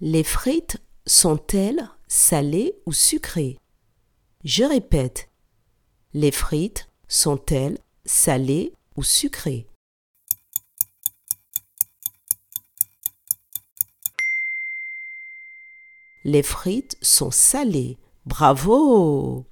Les frites sont-elles salées ou sucrées? Je répète. Les frites sont-elles salées ou sucrées? Les frites sont salées. Bravo